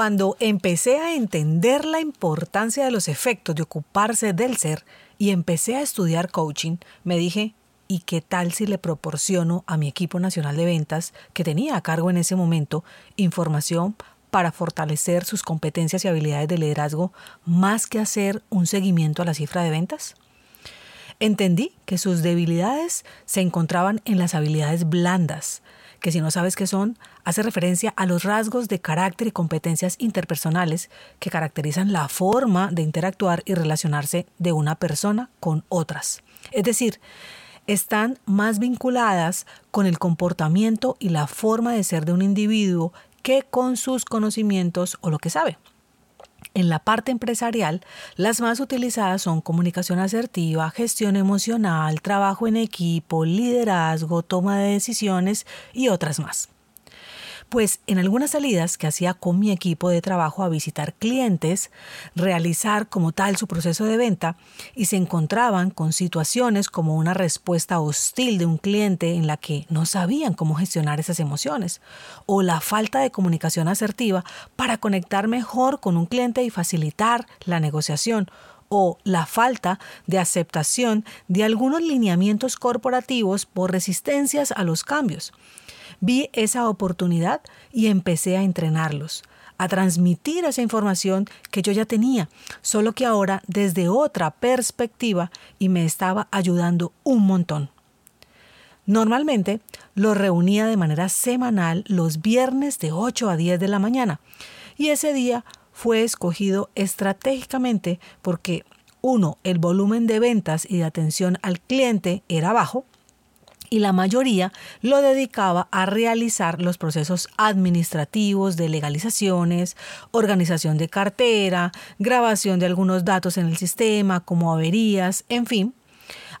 Cuando empecé a entender la importancia de los efectos de ocuparse del ser y empecé a estudiar coaching, me dije, ¿y qué tal si le proporciono a mi equipo nacional de ventas, que tenía a cargo en ese momento, información para fortalecer sus competencias y habilidades de liderazgo más que hacer un seguimiento a la cifra de ventas? Entendí que sus debilidades se encontraban en las habilidades blandas, que si no sabes qué son, hace referencia a los rasgos de carácter y competencias interpersonales que caracterizan la forma de interactuar y relacionarse de una persona con otras. Es decir, están más vinculadas con el comportamiento y la forma de ser de un individuo que con sus conocimientos o lo que sabe. En la parte empresarial, las más utilizadas son comunicación asertiva, gestión emocional, trabajo en equipo, liderazgo, toma de decisiones y otras más. Pues en algunas salidas que hacía con mi equipo de trabajo a visitar clientes, realizar como tal su proceso de venta y se encontraban con situaciones como una respuesta hostil de un cliente en la que no sabían cómo gestionar esas emociones o la falta de comunicación asertiva para conectar mejor con un cliente y facilitar la negociación o la falta de aceptación de algunos lineamientos corporativos por resistencias a los cambios vi esa oportunidad y empecé a entrenarlos, a transmitir esa información que yo ya tenía, solo que ahora desde otra perspectiva y me estaba ayudando un montón. Normalmente los reunía de manera semanal los viernes de 8 a 10 de la mañana y ese día fue escogido estratégicamente porque uno, el volumen de ventas y de atención al cliente era bajo, y la mayoría lo dedicaba a realizar los procesos administrativos de legalizaciones, organización de cartera, grabación de algunos datos en el sistema como averías, en fin.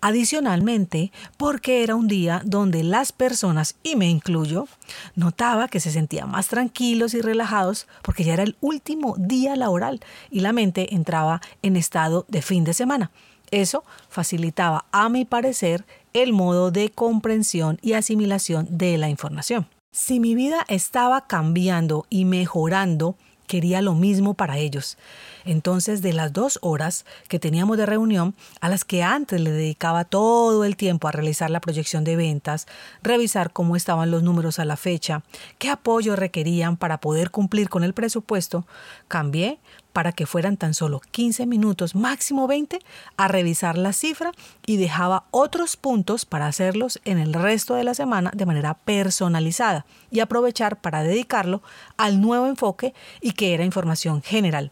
Adicionalmente, porque era un día donde las personas, y me incluyo, notaba que se sentían más tranquilos y relajados porque ya era el último día laboral y la mente entraba en estado de fin de semana. Eso facilitaba, a mi parecer, el modo de comprensión y asimilación de la información. Si mi vida estaba cambiando y mejorando, quería lo mismo para ellos. Entonces, de las dos horas que teníamos de reunión, a las que antes le dedicaba todo el tiempo a realizar la proyección de ventas, revisar cómo estaban los números a la fecha, qué apoyo requerían para poder cumplir con el presupuesto, cambié para que fueran tan solo 15 minutos, máximo 20, a revisar la cifra y dejaba otros puntos para hacerlos en el resto de la semana de manera personalizada y aprovechar para dedicarlo al nuevo enfoque y que era información general.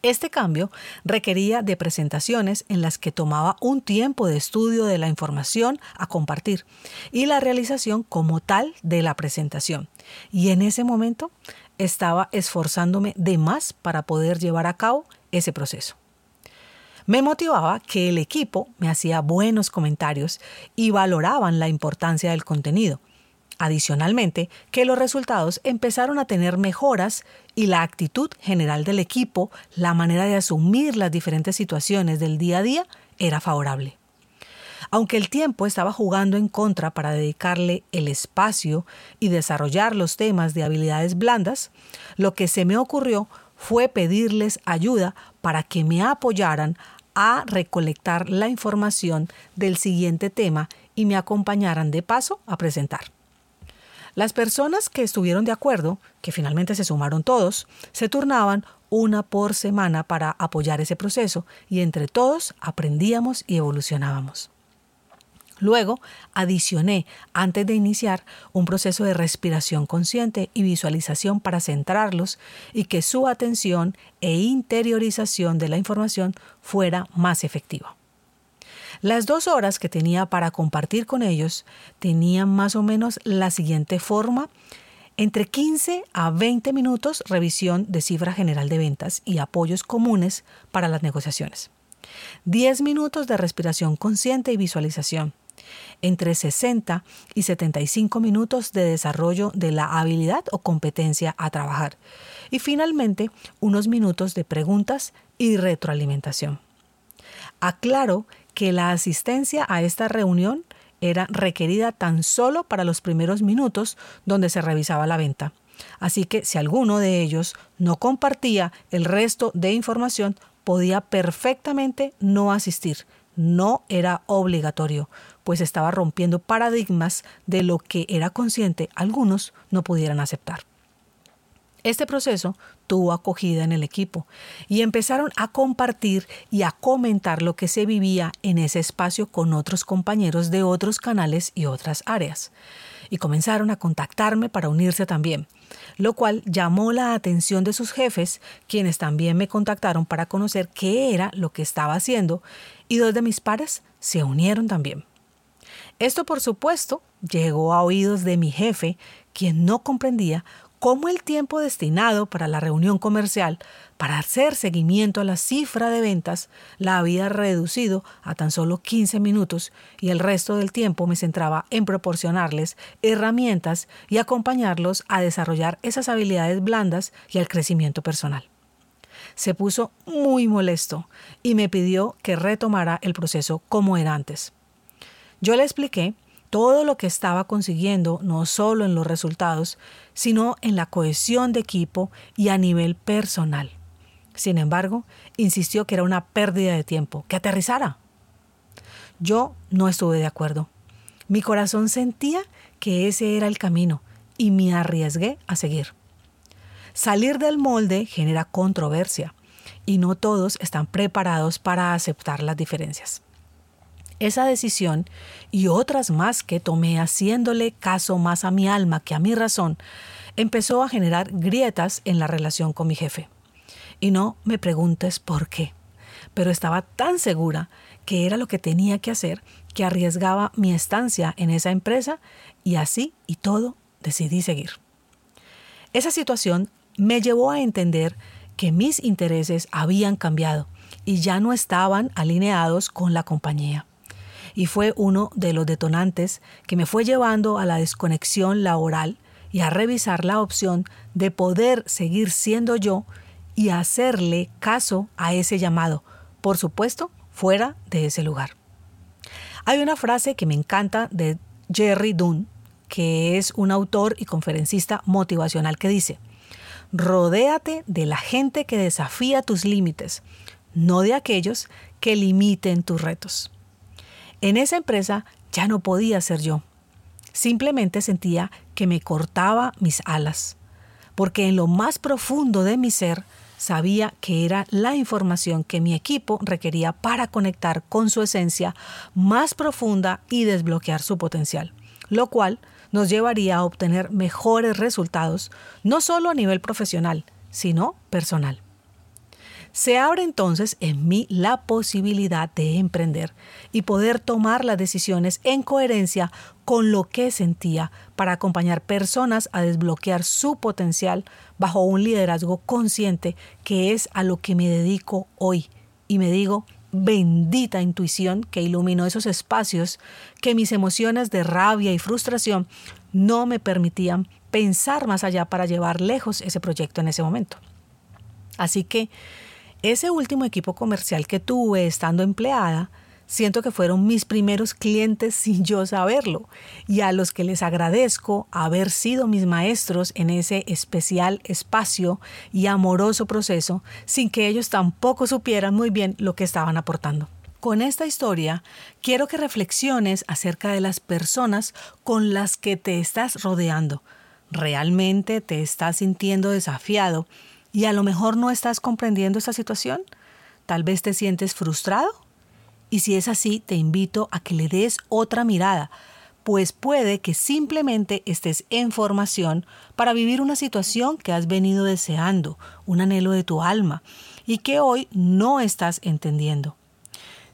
Este cambio requería de presentaciones en las que tomaba un tiempo de estudio de la información a compartir y la realización como tal de la presentación. Y en ese momento estaba esforzándome de más para poder llevar a cabo ese proceso. Me motivaba que el equipo me hacía buenos comentarios y valoraban la importancia del contenido. Adicionalmente, que los resultados empezaron a tener mejoras y la actitud general del equipo, la manera de asumir las diferentes situaciones del día a día, era favorable. Aunque el tiempo estaba jugando en contra para dedicarle el espacio y desarrollar los temas de habilidades blandas, lo que se me ocurrió fue pedirles ayuda para que me apoyaran a recolectar la información del siguiente tema y me acompañaran de paso a presentar. Las personas que estuvieron de acuerdo, que finalmente se sumaron todos, se turnaban una por semana para apoyar ese proceso y entre todos aprendíamos y evolucionábamos. Luego adicioné, antes de iniciar, un proceso de respiración consciente y visualización para centrarlos y que su atención e interiorización de la información fuera más efectiva. Las dos horas que tenía para compartir con ellos tenían más o menos la siguiente forma Entre 15 a 20 minutos revisión de cifra general de ventas y apoyos comunes para las negociaciones. 10 minutos de respiración consciente y visualización. Entre 60 y 75 minutos de desarrollo de la habilidad o competencia a trabajar. Y finalmente, unos minutos de preguntas y retroalimentación. Aclaro que la asistencia a esta reunión era requerida tan solo para los primeros minutos donde se revisaba la venta. Así que si alguno de ellos no compartía el resto de información, podía perfectamente no asistir. No era obligatorio, pues estaba rompiendo paradigmas de lo que era consciente algunos no pudieran aceptar. Este proceso tuvo acogida en el equipo y empezaron a compartir y a comentar lo que se vivía en ese espacio con otros compañeros de otros canales y otras áreas. Y comenzaron a contactarme para unirse también, lo cual llamó la atención de sus jefes, quienes también me contactaron para conocer qué era lo que estaba haciendo, y dos de mis pares se unieron también. Esto, por supuesto, llegó a oídos de mi jefe, quien no comprendía cómo el tiempo destinado para la reunión comercial para hacer seguimiento a la cifra de ventas la había reducido a tan solo 15 minutos y el resto del tiempo me centraba en proporcionarles herramientas y acompañarlos a desarrollar esas habilidades blandas y al crecimiento personal. Se puso muy molesto y me pidió que retomara el proceso como era antes. Yo le expliqué todo lo que estaba consiguiendo, no solo en los resultados, sino en la cohesión de equipo y a nivel personal. Sin embargo, insistió que era una pérdida de tiempo, que aterrizara. Yo no estuve de acuerdo. Mi corazón sentía que ese era el camino y me arriesgué a seguir. Salir del molde genera controversia y no todos están preparados para aceptar las diferencias. Esa decisión y otras más que tomé haciéndole caso más a mi alma que a mi razón, empezó a generar grietas en la relación con mi jefe. Y no me preguntes por qué, pero estaba tan segura que era lo que tenía que hacer que arriesgaba mi estancia en esa empresa y así y todo decidí seguir. Esa situación me llevó a entender que mis intereses habían cambiado y ya no estaban alineados con la compañía y fue uno de los detonantes que me fue llevando a la desconexión laboral y a revisar la opción de poder seguir siendo yo y hacerle caso a ese llamado, por supuesto, fuera de ese lugar. Hay una frase que me encanta de Jerry Dunn, que es un autor y conferencista motivacional que dice, Rodéate de la gente que desafía tus límites, no de aquellos que limiten tus retos. En esa empresa ya no podía ser yo. Simplemente sentía que me cortaba mis alas, porque en lo más profundo de mi ser sabía que era la información que mi equipo requería para conectar con su esencia más profunda y desbloquear su potencial, lo cual nos llevaría a obtener mejores resultados, no solo a nivel profesional, sino personal. Se abre entonces en mí la posibilidad de emprender y poder tomar las decisiones en coherencia con lo que sentía para acompañar personas a desbloquear su potencial bajo un liderazgo consciente que es a lo que me dedico hoy. Y me digo, bendita intuición que iluminó esos espacios que mis emociones de rabia y frustración no me permitían pensar más allá para llevar lejos ese proyecto en ese momento. Así que ese último equipo comercial que tuve estando empleada, siento que fueron mis primeros clientes sin yo saberlo y a los que les agradezco haber sido mis maestros en ese especial espacio y amoroso proceso sin que ellos tampoco supieran muy bien lo que estaban aportando. Con esta historia quiero que reflexiones acerca de las personas con las que te estás rodeando. ¿Realmente te estás sintiendo desafiado y a lo mejor no estás comprendiendo esta situación. Tal vez te sientes frustrado. Y si es así, te invito a que le des otra mirada, pues puede que simplemente estés en formación para vivir una situación que has venido deseando, un anhelo de tu alma, y que hoy no estás entendiendo.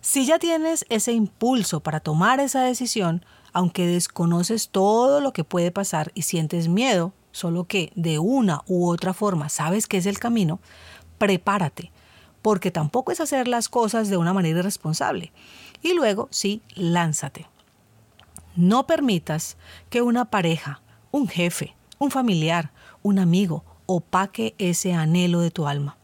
Si ya tienes ese impulso para tomar esa decisión, aunque desconoces todo lo que puede pasar y sientes miedo, solo que de una u otra forma sabes que es el camino, prepárate, porque tampoco es hacer las cosas de una manera irresponsable. Y luego, sí, lánzate. No permitas que una pareja, un jefe, un familiar, un amigo opaque ese anhelo de tu alma.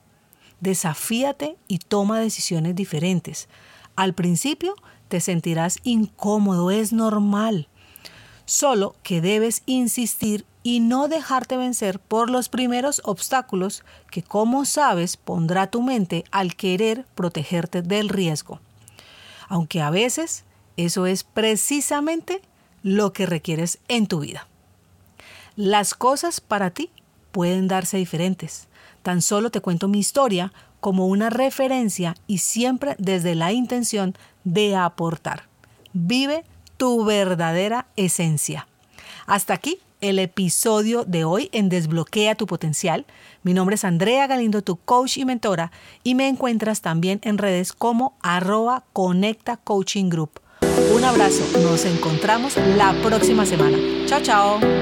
Desafíate y toma decisiones diferentes. Al principio te sentirás incómodo, es normal. Solo que debes insistir y no dejarte vencer por los primeros obstáculos que, como sabes, pondrá tu mente al querer protegerte del riesgo. Aunque a veces eso es precisamente lo que requieres en tu vida. Las cosas para ti pueden darse diferentes. Tan solo te cuento mi historia como una referencia y siempre desde la intención de aportar. Vive tu verdadera esencia. Hasta aquí el episodio de hoy en Desbloquea tu potencial. Mi nombre es Andrea Galindo, tu coach y mentora, y me encuentras también en redes como arroba Conecta Coaching Group. Un abrazo, nos encontramos la próxima semana. Chao, chao.